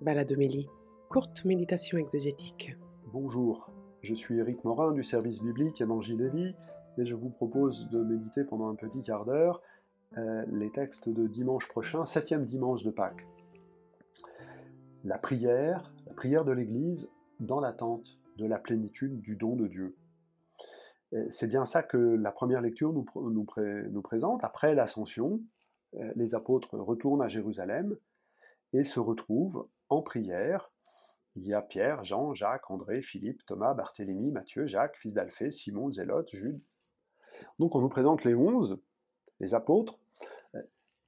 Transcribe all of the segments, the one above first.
Baladomélie, courte méditation exégétique. Bonjour, je suis Éric Morin du service biblique Évangile et je vous propose de méditer pendant un petit quart d'heure euh, les textes de dimanche prochain, septième dimanche de Pâques. La prière, la prière de l'Église dans l'attente de la plénitude du don de Dieu. C'est bien ça que la première lecture nous, nous, nous présente. Après l'ascension, euh, les apôtres retournent à Jérusalem et se retrouvent en prière. Il y a Pierre, Jean, Jacques, André, Philippe, Thomas, Barthélemy, Matthieu, Jacques, fils d'Alphée, Simon, Zélote, Jude. Donc on nous présente les onze, les apôtres.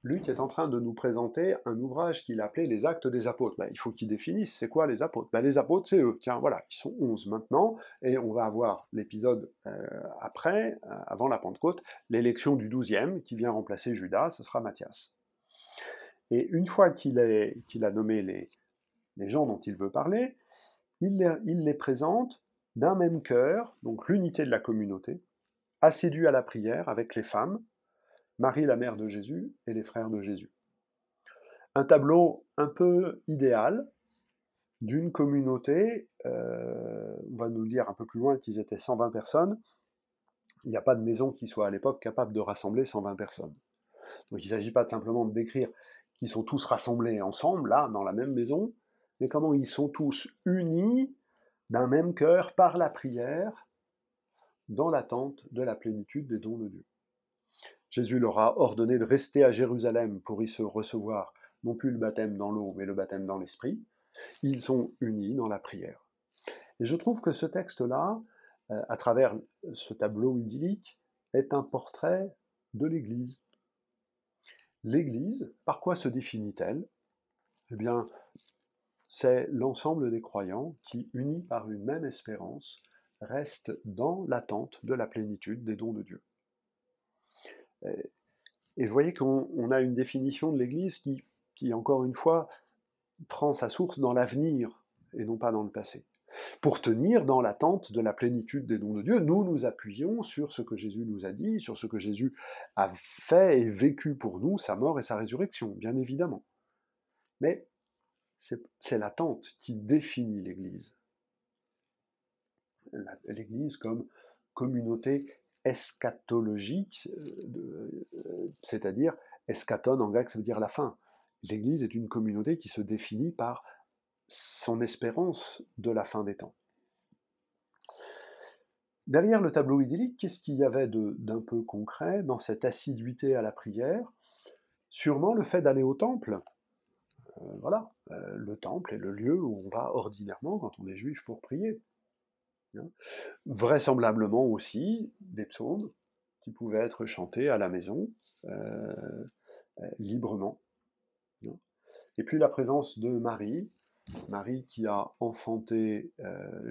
Luc est en train de nous présenter un ouvrage qu'il appelait les actes des apôtres. Ben, il faut qu'il définisse c'est quoi les apôtres. Ben, les apôtres, c'est eux. Tiens, voilà, ils sont onze maintenant, et on va avoir l'épisode euh, après, euh, avant la Pentecôte, l'élection du douzième qui vient remplacer Judas, ce sera Matthias. Et une fois qu'il a nommé les, gens dont il veut parler, il les, présente d'un même cœur, donc l'unité de la communauté, assidue à la prière avec les femmes, Marie la mère de Jésus et les frères de Jésus. Un tableau un peu idéal d'une communauté, euh, on va nous le dire un peu plus loin qu'ils étaient 120 personnes, il n'y a pas de maison qui soit à l'époque capable de rassembler 120 personnes. Donc il ne s'agit pas simplement de décrire qui sont tous rassemblés ensemble, là, dans la même maison, mais comment ils sont tous unis d'un même cœur par la prière, dans l'attente de la plénitude des dons de Dieu. Jésus leur a ordonné de rester à Jérusalem pour y se recevoir non plus le baptême dans l'eau, mais le baptême dans l'esprit. Ils sont unis dans la prière. Et je trouve que ce texte-là, euh, à travers ce tableau idyllique, est un portrait de l'Église. L'Église, par quoi se définit-elle? Eh bien, c'est l'ensemble des croyants qui, unis par une même espérance, restent dans l'attente de la plénitude des dons de Dieu. Et vous voyez qu'on a une définition de l'Église qui, qui, encore une fois, prend sa source dans l'avenir et non pas dans le passé. Pour tenir dans l'attente de la plénitude des dons de Dieu, nous nous appuyons sur ce que Jésus nous a dit, sur ce que Jésus a fait et vécu pour nous, sa mort et sa résurrection, bien évidemment. Mais c'est l'attente qui définit l'Église. L'Église comme communauté eschatologique, euh, euh, c'est-à-dire eschaton en grec ça veut dire la fin. L'Église est une communauté qui se définit par son espérance de la fin des temps. Derrière le tableau idyllique, qu'est-ce qu'il y avait d'un peu concret dans cette assiduité à la prière? Sûrement le fait d'aller au temple. Euh, voilà, euh, le temple est le lieu où on va ordinairement quand on est juif pour prier. Hein. Vraisemblablement aussi des psaumes qui pouvaient être chantés à la maison euh, librement. Hein. Et puis la présence de Marie, Marie qui a enfanté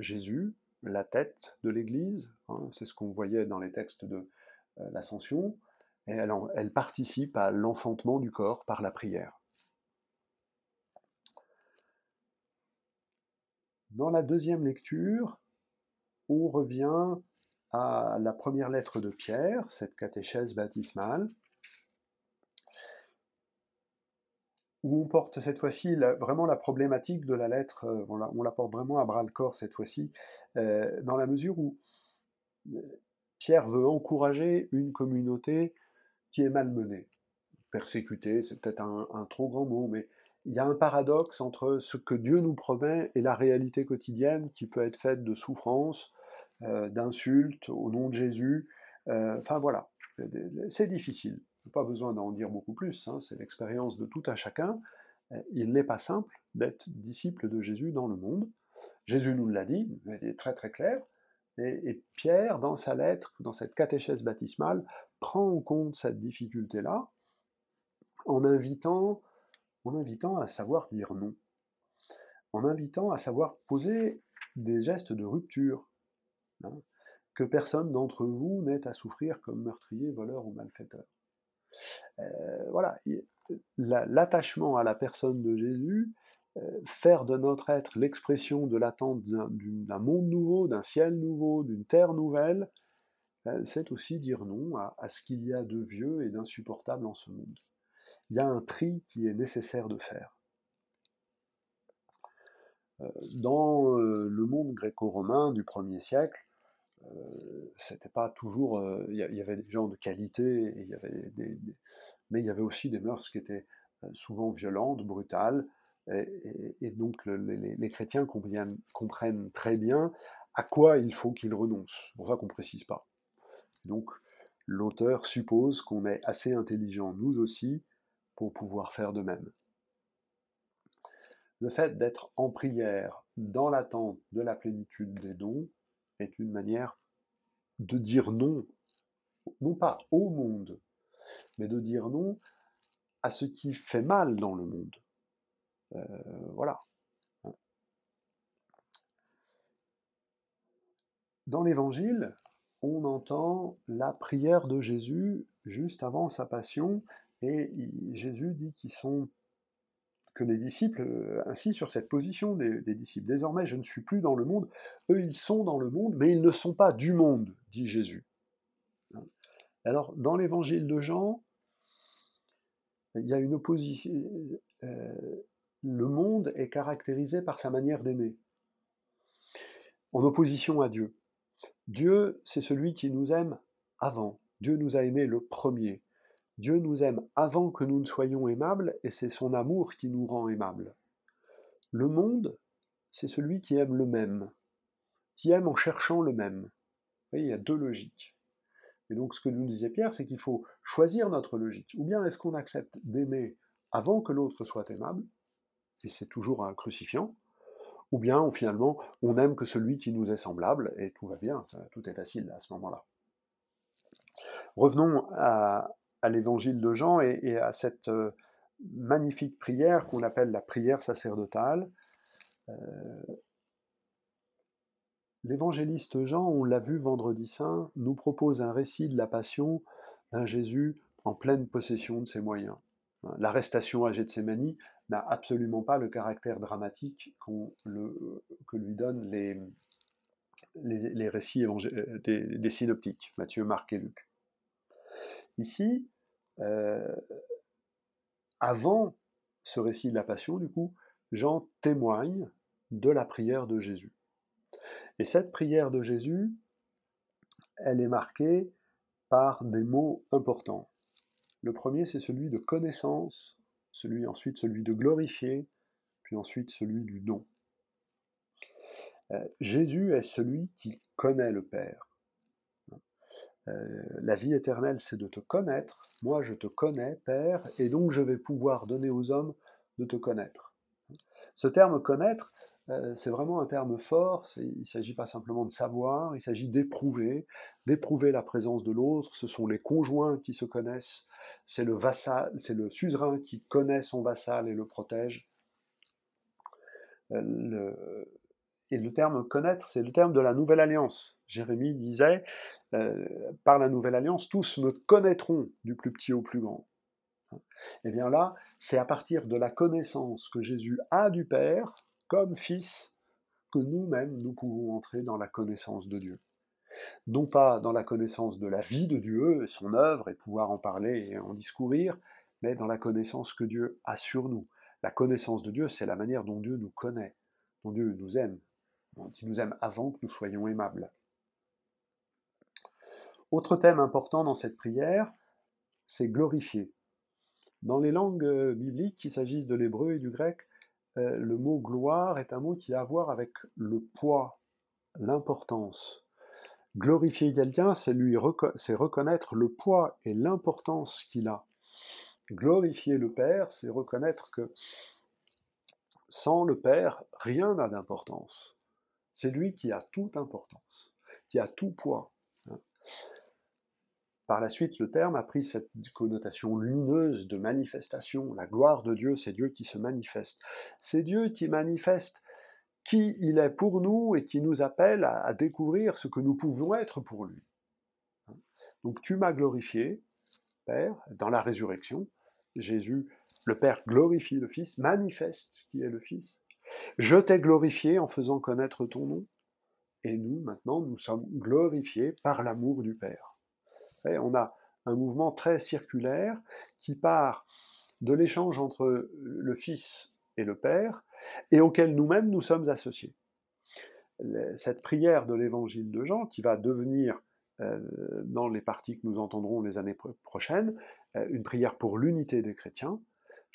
Jésus, la tête de l'Église, hein, c'est ce qu'on voyait dans les textes de l'Ascension, et elle participe à l'enfantement du corps par la prière. Dans la deuxième lecture, on revient à la première lettre de Pierre, cette catéchèse baptismale, où on porte cette fois-ci vraiment la problématique de la lettre, euh, on la, porte vraiment à bras le corps cette fois-ci, euh, dans la mesure où euh, Pierre veut encourager une communauté qui est malmenée. Persécutée, c'est peut-être un, trop grand mot, mais il y a un paradoxe entre ce que Dieu nous promet et la réalité quotidienne qui peut être faite de souffrances, d'insultes au nom de Jésus. enfin voilà, c'est difficile pas besoin d'en dire beaucoup plus, hein, c'est l'expérience de tout un chacun. Euh, il n'est pas simple d'être disciple de Jésus dans le monde. Jésus nous l'a dit, il est très très clair. Et, Pierre, dans sa lettre, dans cette catéchèse baptismale, prend en compte cette difficulté-là en invitant, en invitant à savoir dire non, en invitant à savoir poser des gestes de rupture, hein, que personne d'entre vous n'ait à souffrir comme meurtrier, voleur ou malfaiteur. Euh, voilà, l'attachement à la personne de Jésus, euh, faire de notre être l'expression de l'attente d'un monde nouveau, d'un ciel nouveau, d'une terre nouvelle, euh, c'est aussi dire non à, ce qu'il y a de vieux et d'insupportable en ce monde. Il y a un tri qui est nécessaire de faire. dans le monde gréco-romain du 1er siècle, c'était pas toujours. Il y, avait des gens de qualité, il y avait mais il y avait aussi des mœurs qui étaient souvent violentes, brutales, et, donc les, chrétiens comprennent, comprennent, très bien à quoi il faut qu'ils renoncent. C'est pour ça qu'on ne précise pas. Donc l'auteur suppose qu'on est assez intelligent, nous aussi, pour pouvoir faire de même. Le fait d'être en prière dans l'attente de la plénitude des dons est une manière de dire non, non pas au monde, mais de dire non à ce qui fait mal dans le monde. Euh, voilà. Dans l'Évangile, on entend la prière de Jésus juste avant sa passion, et Jésus dit qu'ils sont que les disciples euh, ainsi sur cette position des, disciples. Désormais, je ne suis plus dans le monde, eux ils sont dans le monde, mais ils ne sont pas du monde, dit Jésus. Alors, dans l'évangile de Jean, il y a une opposition. Euh, le monde est caractérisé par sa manière d'aimer, en opposition à Dieu. Dieu, c'est celui qui nous aime avant. Dieu nous a aimés le premier. Dieu nous aime avant que nous ne soyons aimables, et c'est son amour qui nous rend aimables. Le monde, c'est celui qui aime le même, qui aime en cherchant le même. Vous il y a deux logiques. Et donc ce que nous disait Pierre, c'est qu'il faut choisir notre logique. Ou bien est-ce qu'on accepte d'aimer avant que l'autre soit aimable, et c'est toujours un crucifiant, ou bien finalement on aime que celui qui nous est semblable, et tout va bien, tout est facile à ce moment-là. Revenons à, l'évangile de Jean et, à cette euh, magnifique prière qu'on appelle la prière sacerdotale. Euh, l'évangéliste Jean, on l'a vu vendredi saint, nous propose un récit de la passion d'un Jésus en pleine possession de ses moyens. L'arrestation à Gethsemane n'a absolument pas le caractère dramatique que lui donnent les, les, récits euh, des, synoptiques, Matthieu, Marc et Luc. Ici, euh, avant ce récit de la Passion, du coup, Jean témoigne de la prière de Jésus. Et cette prière de Jésus, elle est marquée par des mots importants. Le premier, c'est celui de connaissance, celui ensuite celui de glorifier, puis ensuite celui du don. Euh, Jésus est celui qui connaît le Père. Euh, la vie éternelle, c'est de te connaître. Moi, je te connais, Père, et donc je vais pouvoir donner aux hommes de te connaître. Ce terme connaître, euh, c'est vraiment un terme fort. Il ne s'agit pas simplement de savoir, il s'agit d'éprouver, d'éprouver la présence de l'autre. Ce sont les conjoints qui se connaissent. C'est le vassal, c'est le suzerain qui connaît son vassal et le protège. Euh, et le terme connaître, c'est le terme de la nouvelle alliance. Jérémie disait, euh, par la nouvelle alliance, tous me connaîtront du plus petit au plus grand. Et eh bien là, c'est à partir de la connaissance que Jésus a du Père, comme Fils, que nous-mêmes, nous pouvons entrer dans la connaissance de Dieu. Non pas dans la connaissance de la vie de Dieu et son œuvre et pouvoir en parler et en discourir, mais dans la connaissance que Dieu a sur nous. La connaissance de Dieu, c'est la manière dont Dieu nous connaît, dont Dieu nous aime, dont il nous aime avant que nous soyons aimables. Autre thème important dans cette prière, c'est glorifier. Dans les langues euh, bibliques, qu'il s'agisse de l'hébreu et du grec, euh, le mot gloire est un mot qui a à voir avec le poids, l'importance. Glorifier quelqu'un, c'est lui c'est reconnaître le poids et l'importance qu'il a. Glorifier le Père, c'est reconnaître que sans le Père, rien n'a d'importance. C'est lui qui a toute importance, qui a tout poids. Par la suite, le terme a pris cette connotation lumineuse de manifestation. La gloire de Dieu, c'est Dieu qui se manifeste. C'est Dieu qui manifeste qui il est pour nous et qui nous appelle à, découvrir ce que nous pouvons être pour lui. Donc tu m'as glorifié, Père, dans la résurrection. Jésus, le Père glorifie le Fils, manifeste qui est le Fils. Je t'ai glorifié en faisant connaître ton nom. Et nous, maintenant, nous sommes glorifiés par l'amour du Père on a un mouvement très circulaire qui part de l'échange entre le Fils et le Père, et auquel nous-mêmes nous sommes associés. Cette prière de l'évangile de Jean, qui va devenir, euh, dans les parties que nous entendrons les années prochaines, euh, une prière pour l'unité des chrétiens,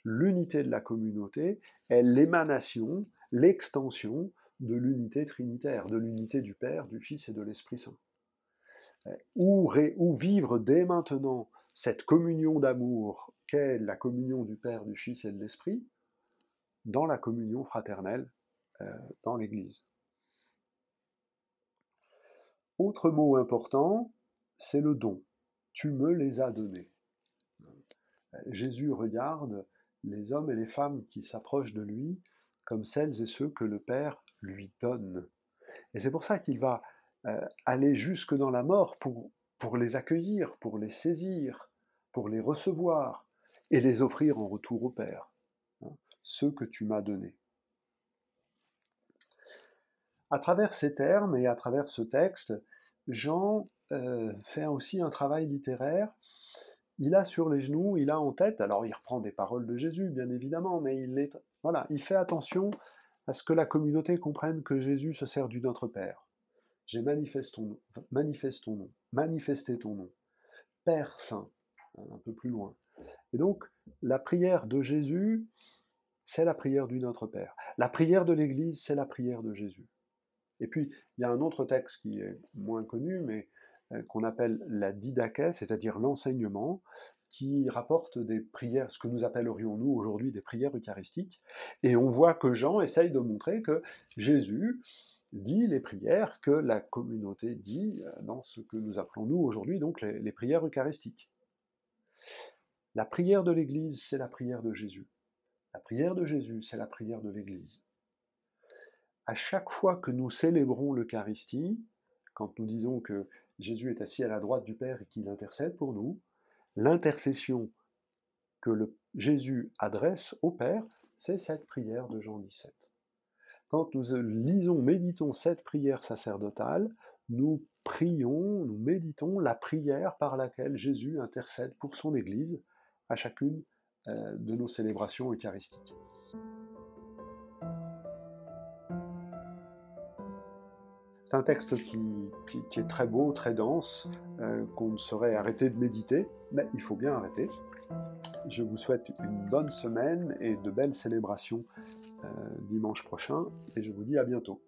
l'unité de la communauté est l'émanation, l'extension de l'unité trinitaire, de l'unité du Père, du Fils et de l'Esprit Saint. Où vivre dès maintenant cette communion d'amour qu'est la communion du Père, du Fils et de l'Esprit, dans la communion fraternelle euh, dans l'Église. Autre mot important, c'est le don. Tu me les as donnés. Jésus regarde les hommes et les femmes qui s'approchent de lui comme celles et ceux que le Père lui donne. Et c'est pour ça qu'il va euh, aller jusque dans la mort pour, pour les accueillir, pour les saisir, pour les recevoir et les offrir en retour au Père, hein, ceux que tu m'as donnés. À travers ces termes et à travers ce texte, Jean euh, fait aussi un travail littéraire. Il a sur les genoux, il a en tête, alors il reprend des paroles de Jésus, bien évidemment, mais il, voilà, il fait attention à ce que la communauté comprenne que Jésus se sert du Notre Père. J'ai manifesté ton nom, manifeste ton nom, manifesté ton nom. Père Saint, un peu plus loin. Et donc, la prière de Jésus, c'est la prière du Notre Père. La prière de l'Église, c'est la prière de Jésus. Et puis, il y a un autre texte qui est moins connu, mais euh, qu'on appelle la didaché, c'est-à-dire l'enseignement, qui rapporte des prières, ce que nous appellerions nous aujourd'hui des prières eucharistiques. Et on voit que Jean essaye de montrer que Jésus dit les prières que la communauté dit euh, dans ce que nous appelons nous aujourd'hui donc les prières eucharistiques. La prière de l'Église, c'est la prière de Jésus. La prière de Jésus, c'est la prière de l'Église. À chaque fois que nous célébrons l'Eucharistie, quand nous disons que Jésus est assis à la droite du Père et qu'il intercède pour nous, l'intercession que Jésus adresse au Père, c'est cette prière de Jean 17. Quand nous lisons, méditons cette prière sacerdotale, nous prions, nous méditons la prière par laquelle Jésus intercède pour son Église à chacune euh, de nos célébrations eucharistiques. C'est un texte qui, est très beau, très dense, euh, qu'on ne saurait arrêter de méditer, mais il faut bien arrêter. Je vous souhaite une bonne semaine et de belles célébrations euh, dimanche prochain, et je vous dis à bientôt.